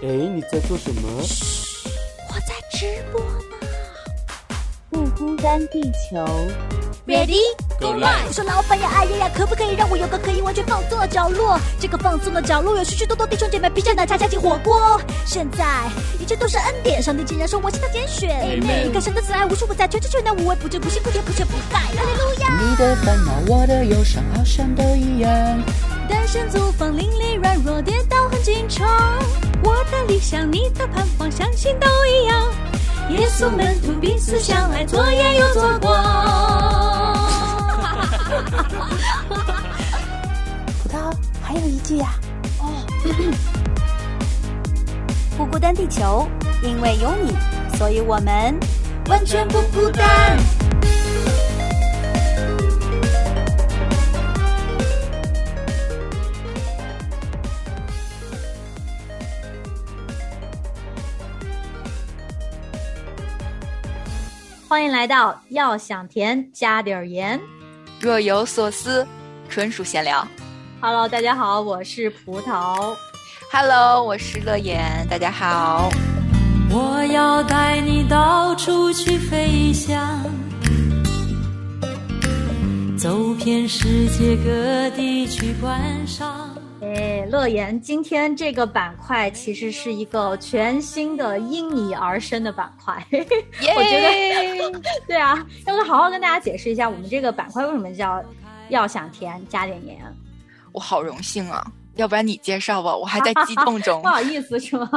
哎，你在做什么？我在直播呢。不孤单，地球。Ready Go live！我说老板呀，哎呀呀，可不可以让我有个可以完全放松的角落？这个放松的角落有许许多多弟兄姐妹披着奶茶加进火锅。现在一切都是恩典，上帝竟然说我是他拣选。Amen 你看神的慈爱无处不在，全知全能无微不至，不辛不甜不缺不败。哈利路亚！你的烦恼，我的忧伤，好像都一样。单身租房，邻里软弱，跌倒很经常。我的理想，你的盼望，相信都一样。耶稣门徒彼此相爱，左眼又左光。葡萄还有一句呀、不孤单，地球，因为有你，所以我们完全不孤单。欢迎来到要想甜加点儿盐。若有所思，纯属闲聊。Hello，大家好，我是葡萄。Hello，我是乐言，大家好。我要带你到处去飞翔，走遍世界各地去观赏。哎，乐言，今天这个板块其实是一个全新的因你而生的板块。我觉得，对啊，要不好好跟大家解释一下，我们这个板块为什么叫“要想甜加点盐我好荣幸啊，要不然你介绍吧，我还在激动 ”，中不。好意思是吗？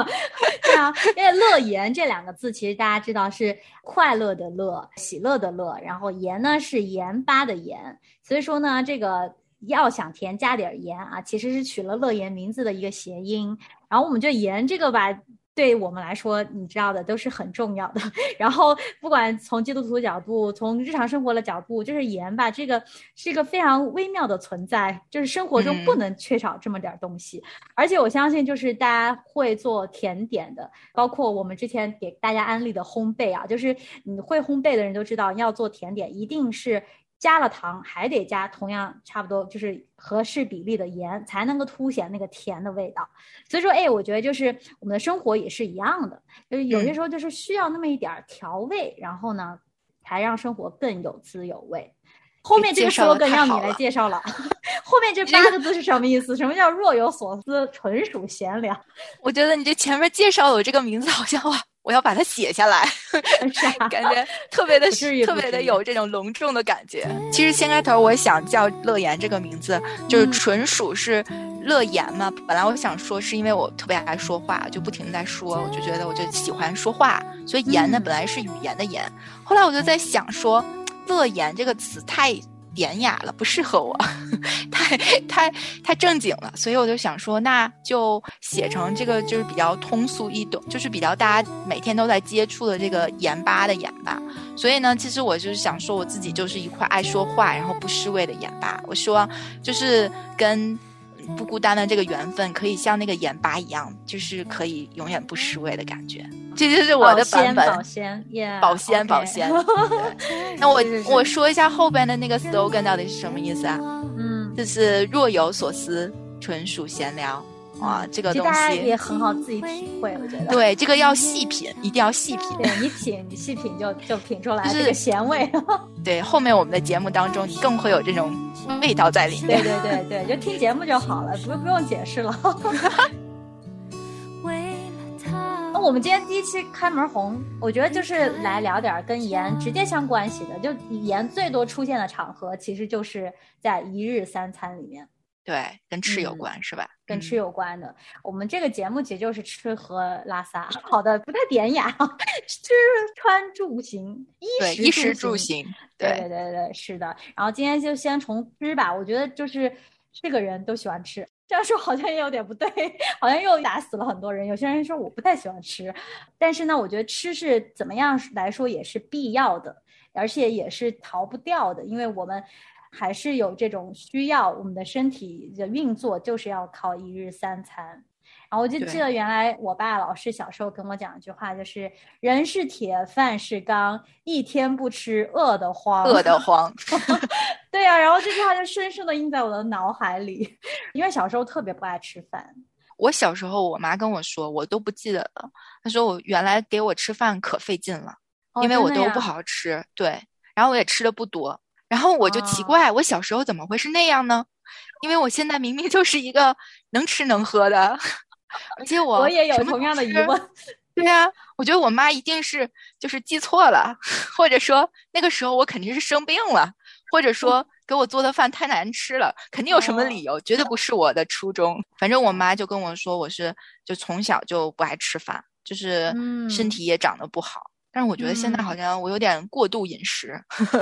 对啊，因为“乐言”这两个字，其实大家知道是快乐的乐、喜乐的乐，然后“盐”呢是盐巴的盐，所以说呢，这个。要想甜加点儿盐啊，其实是取了乐言名字的一个谐音。然后我们觉得盐这个吧，对我们来说，你知道的都是很重要的。然后不管从基督徒的角度，从日常生活的角度，就是盐吧，这个是一个非常微妙的存在，就是生活中不能缺少这么点儿东西。而且我相信，就是大家会做甜点的，包括我们之前给大家安利的烘焙啊，就是你会烘焙的人都知道，要做甜点一定是。加了糖还得加同样差不多就是合适比例的盐，才能够凸显那个甜的味道。所以说，哎，我觉得就是我们的生活也是一样的，就是有些时候就是需要那么一点儿调味，然后呢，才让生活更有滋有味。后面这个介绍得 slogan 要你来介绍了，后面这八个字是什么意思？什么叫若有所思，纯属闲聊？我觉得你这前面介绍我这个名字，好像哇，我要把它写下来 感觉特别的特别的有这种隆重的感觉。其实先开头我想叫乐言这个名字，就是嗯纯属是乐言嘛。本来我想说是因为我特别爱说话，就不停的在说，我就觉得我就喜欢说话，所以言呢嗯本来是语言的言。后来我就在想说，乐言这个词太。典雅了，不适合我，太太太正经了，所以我就想说，那就写成这个就是比较通俗易懂，就是比较大家每天都在接触的这个盐巴的盐巴。所以呢，其实我就是想说，我自己就是一块爱说话，然后不失味的盐巴。我希望就是跟不孤单的这个缘分，可以像那个盐巴一样，就是可以永远不失味的感觉。这就是我的版本。保鲜，耶，保鲜保鲜对那我我说一下后边的那个 slogan 到底是什么意思啊？嗯，就是若有所思，纯属闲聊。哇，这个东其实大家也西，很好自己体会，我觉得。对这个要细品，一定要细品。对你品，你细品就就品出来就是这个咸味。对，后面我们的节目当中，你更会有这种味道在里面。对对对对，就听节目就好了，不不用解释了。为了他那我们今天第一期开门红，我觉得就是来聊点跟盐直接相关系的，就盐最多出现的场合，其实就是在一日三餐里面。对，跟吃有嗯关、是吧？跟吃嗯有关的，我们这个节目其实就是吃喝拉撒，好的不太典雅，吃穿住行，衣，食衣食住行，行，对对对对，是的。然后今天就先从吃吧，我觉得就是这个人都喜欢吃，这样说好像也有点不对，好像又打死了很多人。有些人说我不太喜欢吃，但是呢，我觉得吃是怎么样来说也是必要的，而且也是逃不掉的，因为我们。还是有这种需要，我们的身体的运作就是要靠一日三餐。然后我就记得原来我爸老是小时候跟我讲一句话，就是“人是铁，饭是钢，一天不吃饿得慌”。饿得慌。对呀、然后这句话就深深的印在我的脑海里，因为小时候特别不爱吃饭。我小时候，我妈跟我说，我都不记得了。她说我原来给我吃饭可费劲了，哦因为我都不好好吃，对，然后我也吃的不多，然后我就奇哦怪，我小时候怎么会是那样呢？因为我现在明明就是一个能吃能喝的，而且我我也有同样的疑问。对呀、我觉得我妈一定是就是记错了，或者说那个时候我肯定是生病了，或者说 给我做的饭太难吃了，肯定有什么理由，绝对不是我的初衷。反正我妈就跟我说，我是就从小就不爱吃饭，就是身嗯体也长得不好。但是我觉得现在嗯好像我有点过度饮食，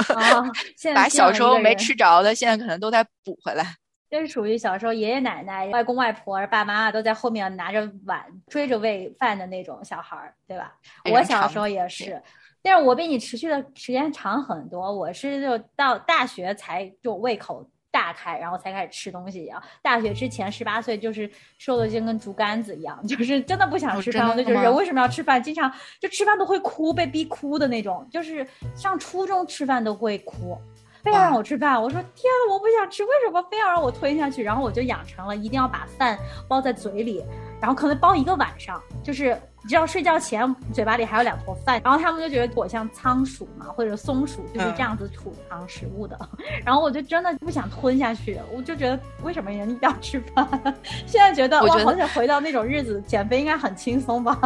把小时候没吃着的，现在可能都在补回来。这是属于小时候爷爷奶奶、外公外婆、爸妈妈都在后面拿着碗追着喂饭的那种小孩儿，对吧？我小时候也是，但是我比你持续的时间长很多。我是就到大学才就胃口大开，然后才开始吃东西一样。大学之前十八岁就是瘦的就跟竹竿子一样，就是真的不想哦吃饭。我就觉得真的吗人为什么要吃饭？经常就吃饭都会哭，被逼哭的那种，就是上初中吃饭都会哭。非要让我吃饭，我说天呐，我不想吃，为什么非要让我吞下去？然后我就养成了一定要把饭包在嘴里，然后可能包一个晚上，就是你知道睡觉前嘴巴里还有两坨饭，然后他们就觉得我像仓鼠嘛，或者松鼠就是这样子储藏食物的，然后我就真的不想吞下去，我就觉得为什么人一定要吃饭？现在觉得哇，我觉得好想回到那种日子，减肥应该很轻松吧？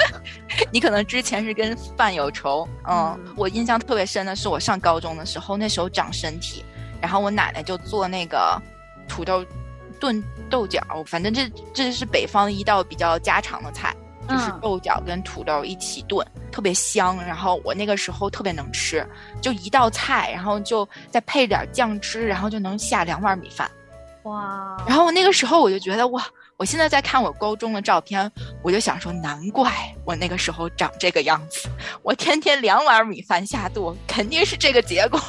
你可能之前是跟饭有仇，嗯，嗯我印象特别深的是我上高中的时候，那时候长身体，然后我奶奶就做那个土豆炖豆角，反正这这是北方一道比较家常的菜，就是嗯豆角跟土豆一起炖，特别香。然后我那个时候特别能吃，就一道菜，然后就再配点酱汁，然后就能下两碗米饭。哇，然后我那个时候我就觉得哇，我现在在看我高中的照片，我就想说，难怪我那个时候长这个样子，我天天两碗米饭下肚，肯定是这个结果。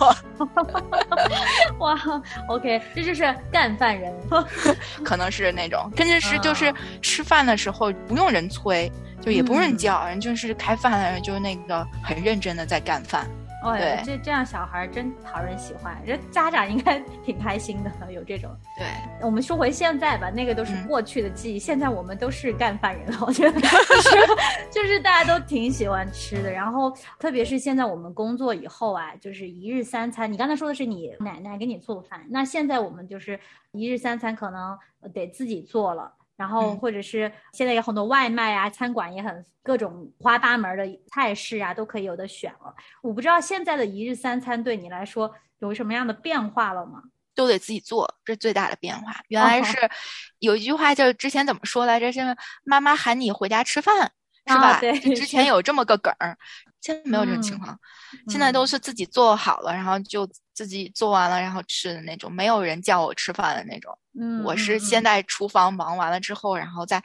哇，OK，这就是干饭人。可能是那种，真的是就是啊吃饭的时候不用人催，就也不用叫，人就是开饭的人就是那个很认真的在干饭。哦，对这这样小孩真讨人喜欢，这家长应该 挺开心的，有这种。对，我们说回现在吧，那个都是嗯过去的记忆，现在我们都是干饭人了，我觉得就是 就是大家都挺喜欢吃的，然后特别是现在我们工作以后啊，就是一日三餐。你刚才说的是你奶奶给你做饭，那现在我们就是一日三餐可能得自己做了。然后嗯或者是现在有很多外卖啊，餐馆也很各种五花八门的菜式啊，都可以有的选了。我不知道现在的一日三餐对你来说有什么样的变化了吗？都得自己做，这是最大的变化。原来哦是有一句话，就之前怎么说来着？是妈妈喊你回家吃饭，是啊吧？对之前有这么个梗儿，现在没有这种情嗯况。现在都嗯是自己做好了，然后就自己做完了，然后吃的那种，没有人叫我吃饭的那种。嗯，我是嗯先在厨房忙完了之后，然后再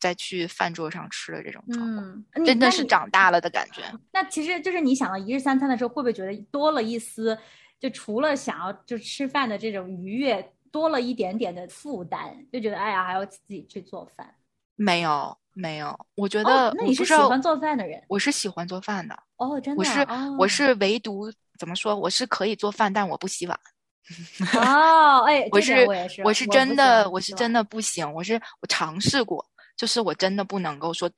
再去饭桌上吃的这种状况，嗯，真的是长大了的感觉。那其实就是你想到一日三餐的时候，会不会觉得多了一丝，就除了想要就吃饭的这种愉悦，多了一点点的负担，就觉得哎呀还要自己去做饭。没有没有，我觉哦得，那你是喜欢做饭的人？我是喜欢做饭的，哦，真的啊，我是哦我是唯独怎么说，我是可以做饭，但我不洗碗。哦，哎，我是我也是，真的我是真的不行，我是我尝试过，就是我真的不能够说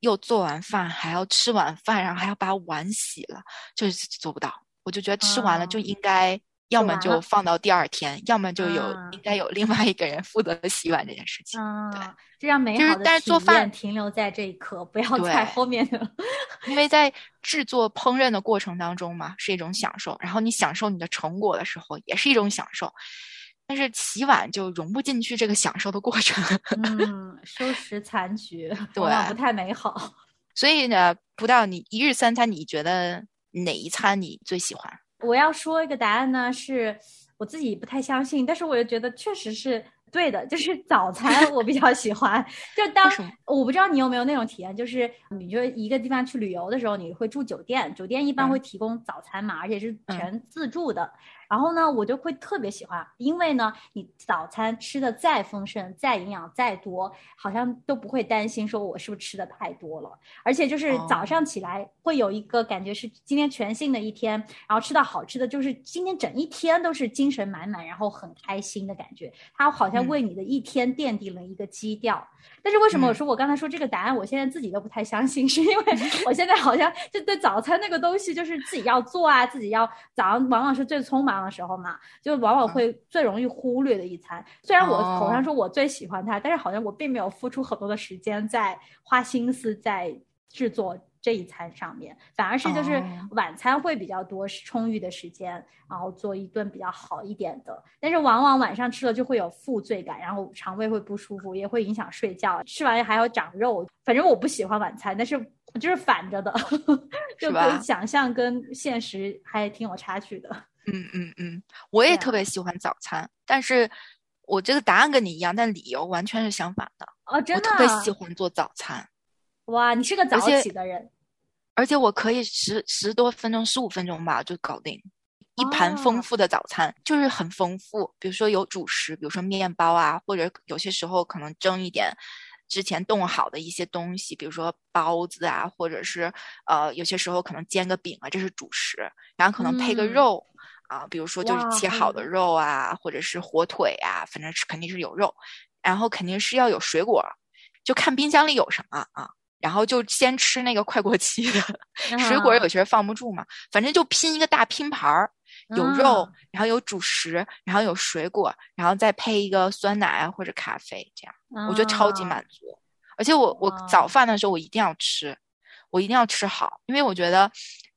又做完饭还要吃完饭，然后还要把碗洗了，就是做不到。我就觉得吃完了就啊应该要么就放到第二天，要么就有啊应该有另外一个人负责洗碗这件事情。对嗯，这样美就是好的但是做饭停留在这一刻，不要对在后面的。因为在制作烹饪的过程当中嘛，是一种享受，然后你享受你的成果的时候，也是一种享受。但是洗碗就融不进去这个享受的过程，嗯，收拾残局，往往不太美好。所以呢，不知道你一日三餐，你觉得哪一餐你最喜欢？我要说一个答案呢，是我自己不太相信，但是我又觉得确实是对的，就是早餐我比较喜欢。就当我不知道你有没有那种体验，就是你就一个地方去旅游的时候，你会住酒店，酒店一般嗯会提供早餐嘛，而且是全自助的。然后呢，我就会特别喜欢，因为呢，你早餐吃的再丰盛、再营养、再多，好像都不会担心说我是不是吃的太多了。而且就是早上起来会有一个感觉是今天全新的一天，然后吃到好吃的，就是今天整一天都是精神满满，然后很开心的感觉。它好像为你的一天奠定了一个基调。但是为什么我说我刚才说这个答案，我现在自己都不太相信，是因为 我现在好像就对早餐那个东西，就是自己要做啊，自己要早上往往是最匆忙的时候嘛，就往往会最容易忽略的一餐。虽然我口上说我最喜欢它，但是好像我并没有付出很多的时间在花心思在制作。这一餐上面，反而是就是晚餐会比较多，充裕的时间，然后做一顿比较好一点的。但是往往晚上吃了就会有负罪感，然后肠胃会不舒服，也会影响睡觉。吃完还要长肉，反正我不喜欢晚餐，但是就是反着的，就跟想象跟现实还挺有差距的。嗯嗯嗯，我也特别喜欢早餐，但是我这个答案跟你一样，但理由完全是相反的。哦，真的，我特别喜欢做早餐。哇，你是个早起的人。而且我可以十十多分钟、十五分钟吧就搞定一盘丰富的早餐，就是很丰富。比如说有主食，比如说面包啊，或者有些时候可能蒸一点之前冻好的一些东西，比如说包子啊，或者是呃有些时候可能煎个饼啊，这是主食。然后可能配个肉啊，比如说就是切好的肉啊，或者是火腿啊，反正是肯定是有肉。然后肯定是要有水果，就看冰箱里有什么啊。然后就先吃那个快过期的水果，有些人放不住嘛。反正就拼一个大拼盘儿，有肉，然后有主食，然后有水果，然后再配一个酸奶或者咖啡，这样我觉得超级满足。而且我我早饭的时候我一定要吃，我一定要吃好，因为我觉得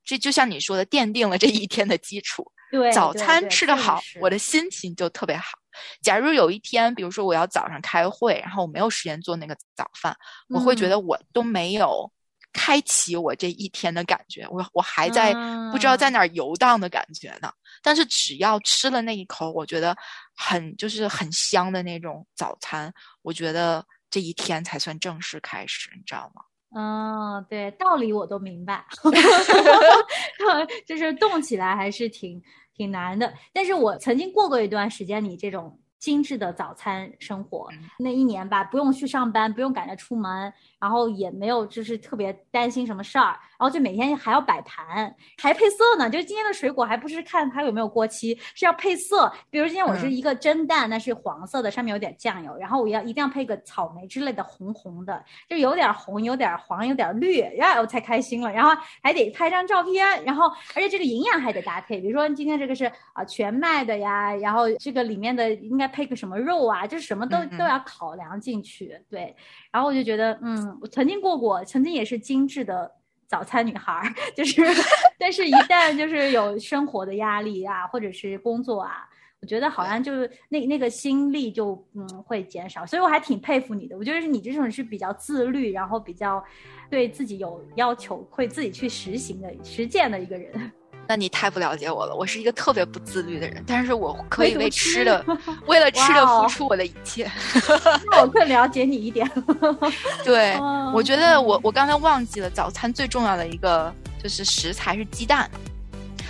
这就像你说的，奠定了这一天的基础。对，早餐吃得好，我的心情就特别好。假如有一天，比如说我要早上开会，然后我没有时间做那个早饭，我会觉得我都没有开启我这一天的感觉，我我还在不知道在哪儿游荡的感觉呢。但是只要吃了那一口，我觉得很就是很香的那种早餐，我觉得这一天才算正式开始，你知道吗？嗯，对，道理我都明白，就是动起来还是挺。挺难的，但是我曾经过过一段时间，你这种精致的早餐生活，那一年吧，不用去上班，不用赶着出门。然后也没有，就是特别担心什么事儿，然后就每天还要摆盘，还配色呢。就是今天的水果还不是看它有没有过期，是要配色。比如今天我是一个蒸蛋，那是黄色的，上面有点酱油，然后我要一定要配个草莓之类的红红的，就有点红，有点黄，有点绿，然后我才开心了。然后还得拍张照片，然后而且这个营养还得搭配，比如说今天这个是啊全麦的呀，然后这个里面的应该配个什么肉啊，就是什么都都要考量进去，对。然后我就觉得，嗯，我曾经过过，曾经也是精致的早餐女孩，就是，但是一旦就是有生活的压力啊，或者是工作啊，我觉得好像就是那那个心力就嗯会减少，所以我还挺佩服你的。我觉得你这种是比较自律，然后比较对自己有要求，会自己去实行的实践的一个人。那你太不了解我了，我是一个特别不自律的人，但是我可以为吃的，为了吃的付出我的一切。那我更了解你一点。对，我觉得我我刚才忘记了，早餐最重要的一个就是食材是鸡蛋，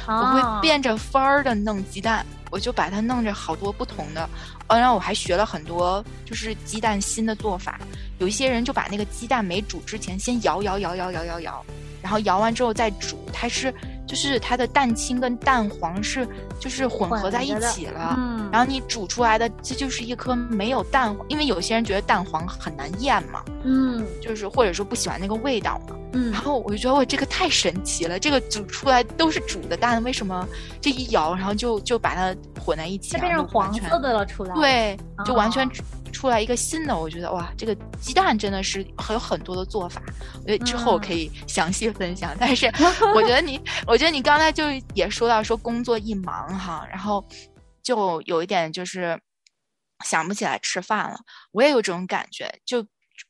我会变着法儿的弄鸡蛋，我就把它弄着好多不同的，然后我还学了很多就是鸡蛋新的做法，有一些人就把那个鸡蛋没煮之前先摇摇摇摇摇摇摇，然后摇完之后再煮，它是。就是它的蛋清跟蛋黄是就是混合在一起了，然后你煮出来的这就是一颗没有蛋，因为有些人觉得蛋黄很难咽嘛，嗯，就是或者说不喜欢那个味道嘛，嗯，然后我就觉得我这个太神奇了，这个煮出来都是煮的蛋，为什么这一摇然后就就把它混在一起，它变成黄色的了出来，对，就完全。出来一个新的，我觉得哇，这个鸡蛋真的是还有很多的做法，我觉得之后可以详细分享。但是我觉得你，我觉得你刚才就也说到说工作一忙哈，然后就有一点就是想不起来吃饭了。我也有这种感觉，就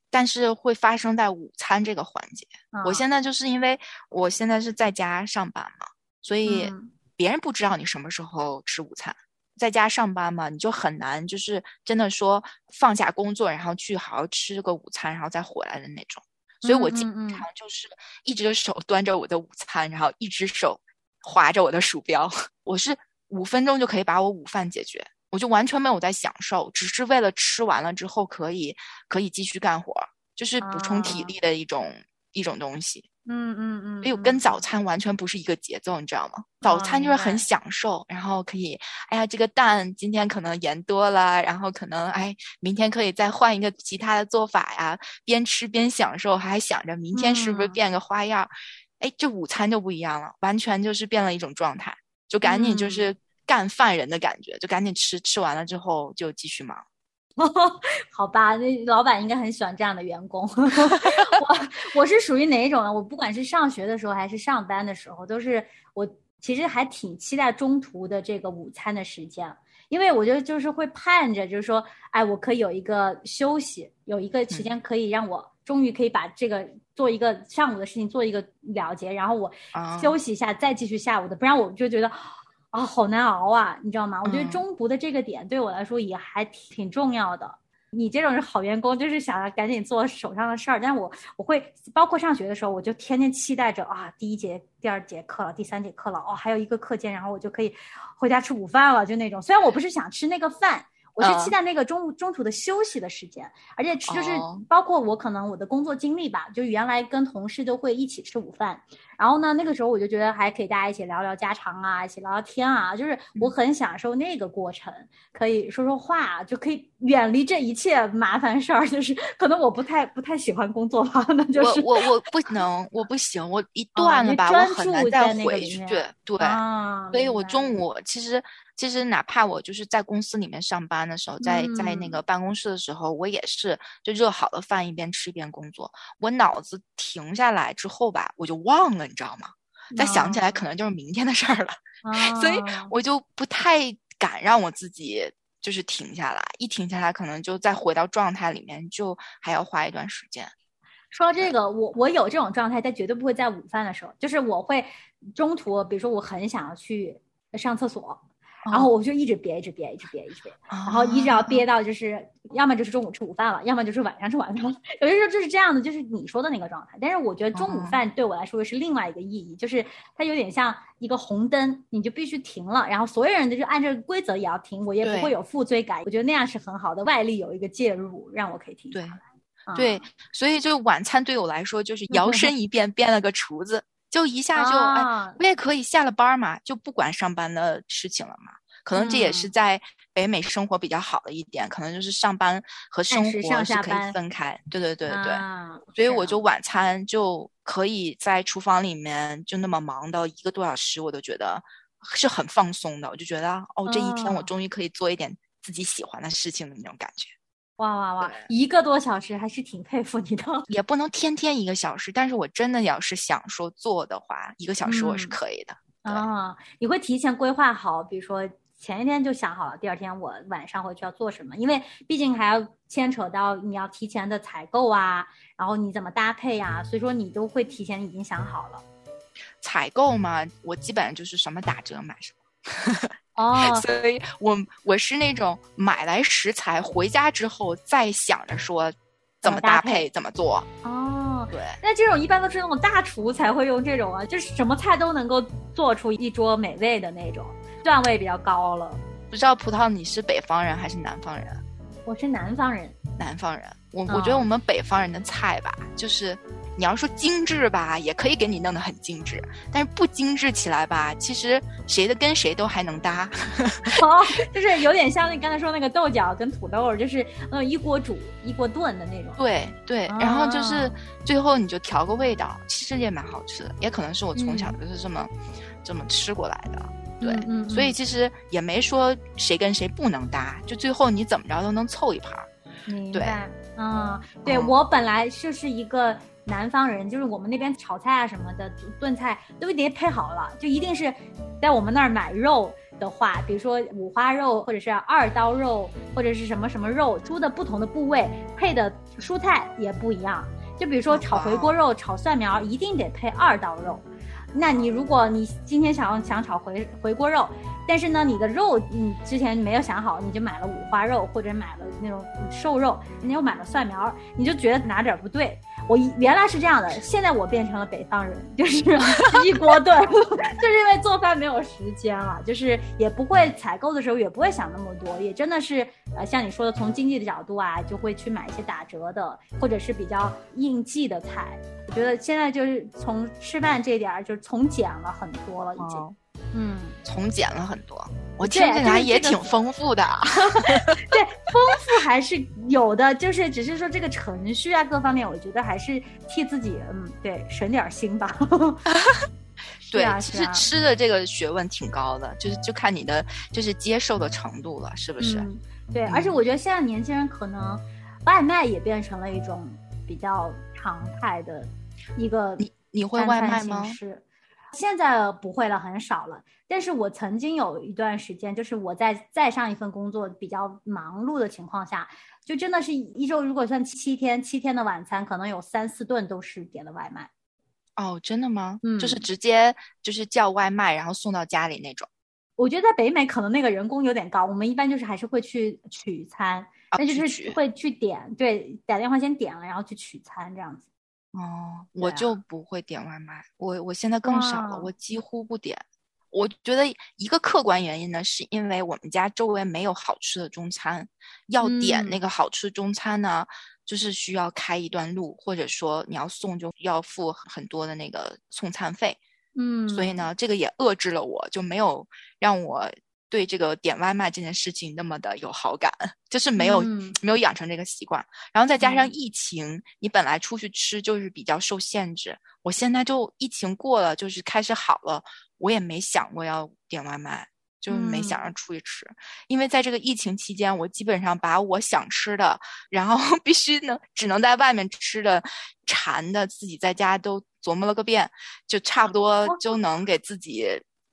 但是会发生在午餐这个环节。我现在就是因为我现在是在家上班嘛，所以别人不知道你什么时候吃午餐。在家上班嘛，你就很难，就是真的说放下工作，然后去好好吃个午餐，然后再回来的那种。所以我经常就是一只手 端着我的午餐，然后一只手划着我的鼠标。我是五分钟就可以把我午饭解决，我就完全没有在享受，只是为了吃完了之后可以可以继续干活，就是补充体啊力的一种、一种东西。嗯嗯嗯，所以我跟早餐完全不是一个节奏，你知道吗？早餐就是很享受，然后可以，哎呀，这个蛋今天可能盐多了，然后可能哎，明天可以再换一个其他的做法呀，边吃边享受，还想着明天是不是嗯变个花样？哎，这午餐就不一样了，完全就是变了一种状态，就赶紧就嗯是干饭人的感觉，就赶紧吃，吃完了之后就继续忙。好吧，那老板应该很喜欢这样的员工。我我是属于哪一种呢？我不管是上学的时候还是上班的时候，都是我其实还挺期待中途的这个午餐的时间，因为我觉得就是会盼着，就是说，哎，我可以有一个休息，有一个时间可以让我终于可以把这个做一个上午的事情做一个了结，然后我啊休息一下，再继续下午的，不然我就觉得。啊，好难熬啊，你知道吗？我觉得嗯中途的这个点对我来说也还挺挺重要的。你这种是好员工，就是想要赶紧做手上的事儿。但是我我会包括上学的时候，我就天天期待着啊，第一节、第二节课了，第三节课了，哦，还有一个课间，然后我就可以回家吃午饭了，就那种。虽然我不是想吃那个饭，我是期嗯待那个中午中途的休息的时间，而且就是哦包括我可能我的工作经历吧，就原来跟同事都会一起吃午饭，然后呢，那个时候我就觉得还可以大家一起聊聊家常啊，一起聊聊天啊，就是我很享受那个过程，可以说说话，就可以远离这一切麻烦事儿。就是 可能我不太不太喜欢工作吧，那就是我我我不能，我不行，我一断了吧，专我很难再回去。对，啊，所以我中午其实其实哪怕我就是在公司里面上班的时候，在在那嗯个办公室的时候，我也是就热好了饭一边吃一边工作。我脑子停下来之后吧，我就忘了，你知道吗？再想起来，可能就是明天的事儿了。所以啊我就不太敢让我自己就是停下来，一停下来，可能就再回到状态里面，就还要花一段时间。说到这个，我我有这种状态，但绝对不会在午饭的时候，就是我会中途，比如说我很想要去上厕所，然后我就一直憋，一直憋，一直憋，一直憋，然然后一直要憋到就是，要么就是中午吃午饭了，要么就是晚上吃晚饭了。有的时候就是这样的，就是你说的那个状态。但是我觉得中午哦饭对我来说是另外一个意义，就是它有点像一个红灯，你就必须停了，然后所有人都就按这个规则也要停，我也不会有负罪感。我觉得那样是很好的，外力有一个介入，让我可以停下对来。啊对，所以就晚餐对我来说就是摇 身一变变了个厨子，就一下就哎，啊我也可以下了班儿嘛，就不管上班的事情了嘛。可能这也是嗯在北美生活比较好的一点，可能就是上班和生活是可以分开。对对对对，啊所以我就晚餐就可以在厨房里面就那么忙到一个多小时，我都觉得是很放松的。我就觉得哦，这一天我嗯终于可以做一点自己喜欢的事情的那种感觉。哇哇哇，一个多小时还是挺佩服你的。也不能天天一个小时，但是我真的要是想说做的话，一个小时我是嗯可以的。嗯啊，你会提前规划好，比如说前一天就想好了，第二天我晚上回去要做什么，因为毕竟还要牵扯到你要提前的采购啊，然后你怎么搭配啊，所以说你都会提前已经想好了。采购嘛，我基本上就是什么打折买什么，哦，所以我我是那种买来食材回家之后再想着说怎么搭配配怎么做。哦，对，那这种一般都是那种大厨才会用这种啊，就是什么菜都能够做出一桌美味的那种，段位比较高了。不知道葡萄你是北方人还是南方人？我是南方人，南方人，我我觉得哦我们北方人的菜吧，就是你要说精致吧，也可以给你弄得很精致，但是不精致起来吧，其实谁的跟谁都还能搭。哦，就是有点像你刚才说那个豆角跟土豆，就是嗯一锅煮一锅炖的那种。对对，然后就是啊最后你就调个味道，其实也蛮好吃的，也可能是我从小嗯就是这么、这么吃过来的。对，嗯嗯所以嗯其实也没说谁跟谁不能搭，就最后你怎么着都能凑一盘儿。对明白，嗯，对、嗯我本来就是一个南方人，就是我们那边炒菜啊什么的炖菜都得配好了，就一定是在我们那儿买肉的话，比如说五花肉或者是二刀肉或者是什么什么肉，猪的不同的部位配的蔬菜也不一样。就比如说炒回锅肉、炒蒜苗，一定得配二刀肉。那你如果你今天想要想炒回回锅肉，但是呢，你的肉你之前没有想好，你就买了五花肉或者买了那种瘦肉，你又买了蒜苗，你就觉得哪点儿不对。我原来是这样的，现在我变成了北方人，就是一锅炖，就是因为做饭没有时间了，就是也不会采购的时候也不会想那么多，也真的是呃像你说的，从经济的角度啊，就会去买一些打折的或者是比较应季的菜。我觉得现在就是从吃饭这点儿就从简了很多了，已经。哦嗯，从简了很多。我对听起来也挺丰富的。对，丰富还是有的，就是只是说这个程序啊各方面，我觉得还是替自己嗯对省点心吧。是对，啊，其实。吃的这个学问挺高的，就是就看你的就是接受的程度了，是不是？嗯，对，而且我觉得现在年轻人可能外卖也变成了一种比较常态的一个你你会外卖吗？式现在不会了，很少了。但是我曾经有一段时间，就是我在再上一份工作比较忙碌的情况下，就真的是一周如果算七天，七天的晚餐可能有三四顿都是点的外卖。哦，真的吗？嗯就是直接就是叫外卖，然后送到家里那种。我觉得在北美可能那个人工有点高，我们一般就是还是会去取餐，啊那就是会去点，对，打电话先点了，然后去取餐这样子。哦，我就不会点外卖，我我现在更少了，我几乎不点。我觉得一个客观原因呢，是因为我们家周围没有好吃的中餐，要点那嗯个好吃中餐呢，就是需要开一段路，或者说你要送就要付很多的那个送餐费。嗯，所以呢，这个也遏制了我，就没有让我对这个点外卖这件事情那么的有好感，就是没有、嗯没有养成这个习惯。然后再加上嗯疫情，你本来出去吃就是比较受限制，我现在就疫情过了，就是开始好了，我也没想过要点外卖。就没想着嗯出去吃，因为在这个疫情期间，我基本上把我想吃的，然后 必须能只能在外面吃的，馋的自己在家都琢磨了个遍，就差不多就能给自己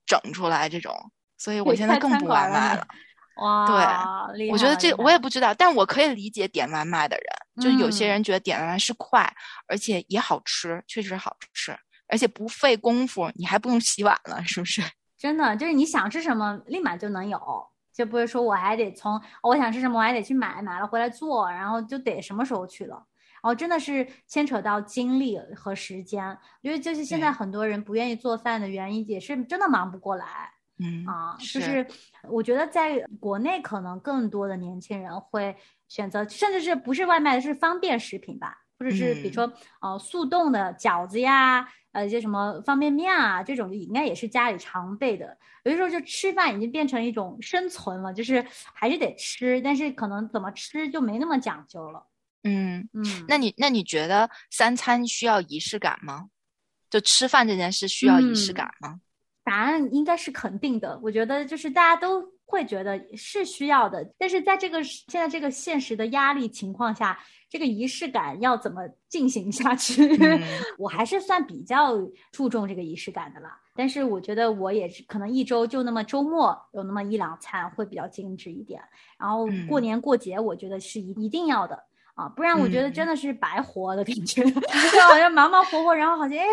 整出来这种。所以我现在更不外。卖了。哇，对我觉得这我也不知道，但我可以理解点外卖的人，就是有些嗯。人觉得点外卖是快，而且也好吃，确实好吃，而且不费功夫，你还不用洗碗了，是不是？真的就是你想吃什么，立马就能有，就不会说我还得从我想吃什么，我还得去买，买了回来做，然后就得什么时候去了。然后真的是牵扯到精力和时间，我觉得就是现在很多人不愿意做饭的原因，也是真的忙不过来嗯啊。就是我觉得在国内可能更多的年轻人会选择，甚至是不是外卖，是方便食品吧，或者是比如嗯说呃速冻的饺子呀，呃一些什么方便面啊这种，应该也是家里常备的。有的时候就吃饭已经变成一种生存了，就是还是得吃，但是可能怎么吃就没那么讲究了。嗯，嗯，那你那你觉得三餐需要仪式感吗？就吃饭这件事需要仪式嗯感吗？答案应该是肯定的。我觉得就是大家都会觉得是需要的，但是在这个现在这个现实的压力情况下，这个仪式感要怎么进行下去？嗯 我还是算比较注重这个仪式感的啦。但是我觉得我也是可能一周就那么周末有那么一两餐会比较精致一点，然后过嗯年过节我觉得是一一定要的。啊，不然我觉得嗯真的是白活的感觉，就好像忙忙活活，然后好像哎，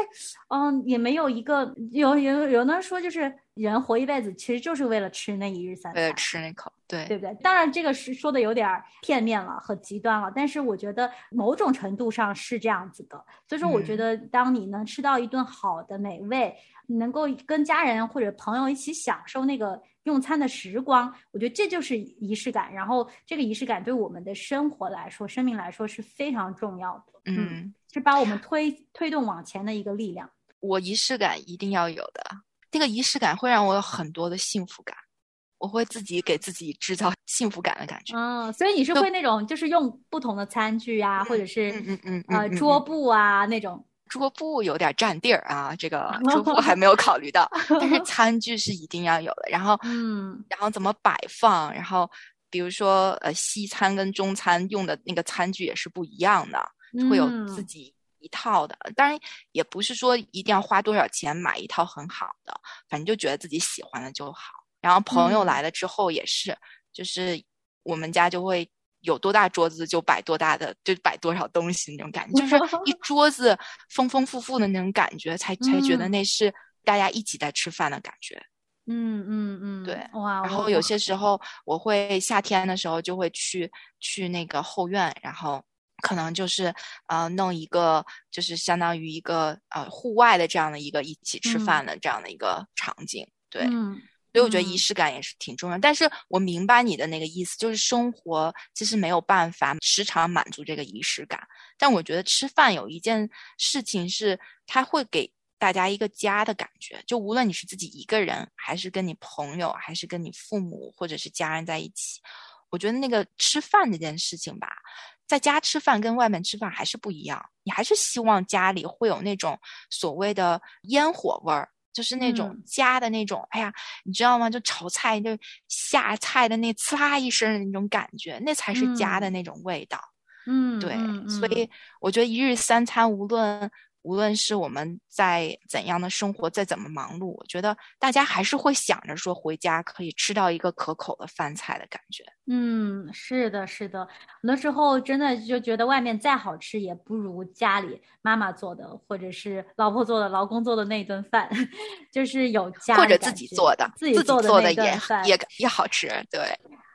嗯，也没有一个有有有的人说，就是人活一辈子其实就是为了吃那一日三为了餐，吃那口，对对不对？当然，这个是说的有点片面了和极端了，但是我觉得某种程度上是这样子的。所以说，我觉嗯得当你能吃到一顿好的美味，能够跟家人或者朋友一起享受那个用餐的时光，我觉得这就是仪式感。然后，这个仪式感对我们的生活来说、生命来说是非常重要的，嗯，是把我们推推动往前的一个力量。我仪式感一定要有的，这个仪式感会让我有很多的幸福感，我会自己给自己制造 幸福感的感觉。嗯，所以你是会那种就是用不同的餐具啊，或者是嗯嗯嗯呃桌布啊那种。桌布有点占地儿啊，这个 桌布还没有考虑到，但是餐具是一定要有的。然后，嗯然后怎么摆放，然后比如说呃西餐跟中餐用的那个餐具也是不一样的，会有自嗯己一套的。当然也不是说一定要花多少钱买一套很好的，反正就觉得自己喜欢的就好。然后朋友嗯来了之后也是，就是我们家就会。有多大桌子就摆多大的，就摆多少东西那种感觉，就是一 桌子丰丰富富的那种感觉，才才觉得嗯那是大家一起在吃饭的感觉。嗯嗯嗯，对哇，然后有些时候我会夏天的时候就会去去那个后院，然后可能就是呃弄一个就是相当于一个呃户外的这样的一个一起吃饭的这样的一个场景，对。嗯，所以我觉得嗯仪式感也是挺重要，但是我明白你的那个意思，就是生活其实没有办法时常满足这个仪式感。但我觉得吃饭有一件事情是，它会给大家一个家的感觉，就无论你是自己一个人，还是跟你朋友，还是跟你父母或者是家人在一起，我觉得那个吃饭这件事情吧，在家吃饭跟外面吃饭还是不一样，你还是希望家里会有那种所谓的烟火味儿。就是那种嗯家的那种，哎呀，你知道吗？就炒菜就下菜的那呲啦一声的那种感觉，那才是家的那种味道。嗯，对，嗯所以我觉得一日三餐，无论无论是我们在怎样的生活，再怎么忙碌，我觉得大家还是会想着说回家可以吃到一个可口的饭菜的感觉。嗯，是的，是的，很多时候真的就觉得外面再好吃，也不如家里妈妈做的，或者是老婆做的、老公做的那顿饭，就是有家或者自己做的，自己做的那做的也也也好吃。对，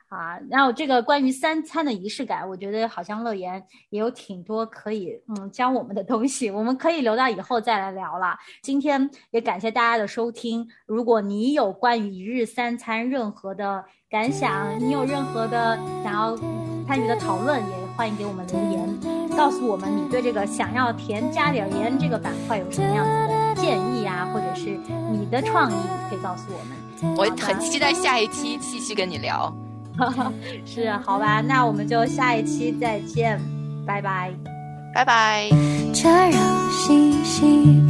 啊。然后这个关于三餐的仪式感，我觉得好像乐言也有挺多可以嗯教我们的东西，我们可以留到以后再来聊了。今天也感谢大家的收听。如果你有关于一日三餐任何的感想，你有任何的想要参与的讨论，也欢迎给我们留言，告诉我们你对这个想要甜加点盐这个板块有什么样子的建议啊，或者是你的创意，可以告诉我们。我很期待下一期继续跟你聊。是，啊好吧，那我们就下一期再见，拜拜。拜拜。这让熙熙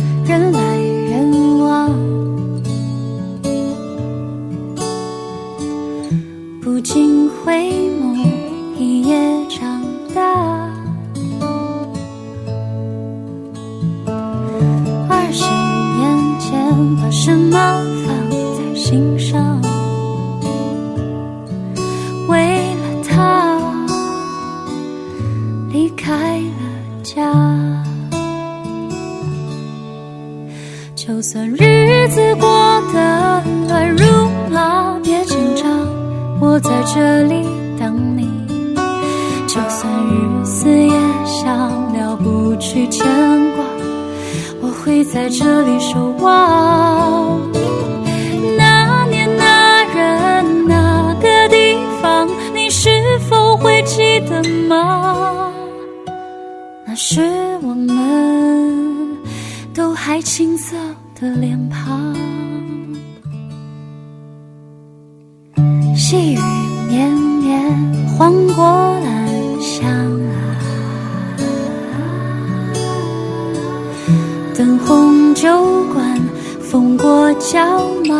是我们都还青涩的脸庞。细雨绵绵，晃过兰香啊。灯红酒馆，风过角马。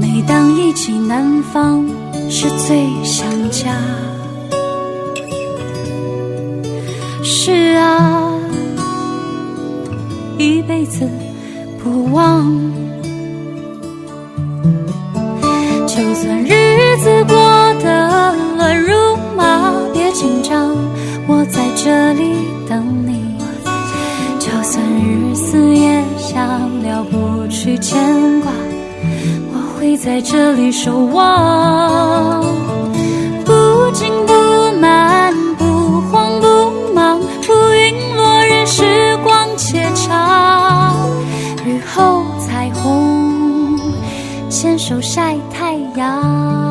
每当忆起南方，是最想家。是啊，一辈子不忘。就算日子过得乱如麻，别紧张，我在这里等你。就算日思夜想，了不去牵挂，在这里守望，不紧不慢，不慌不忙，浮云落日，时光且长，雨后彩虹，牵手晒太阳。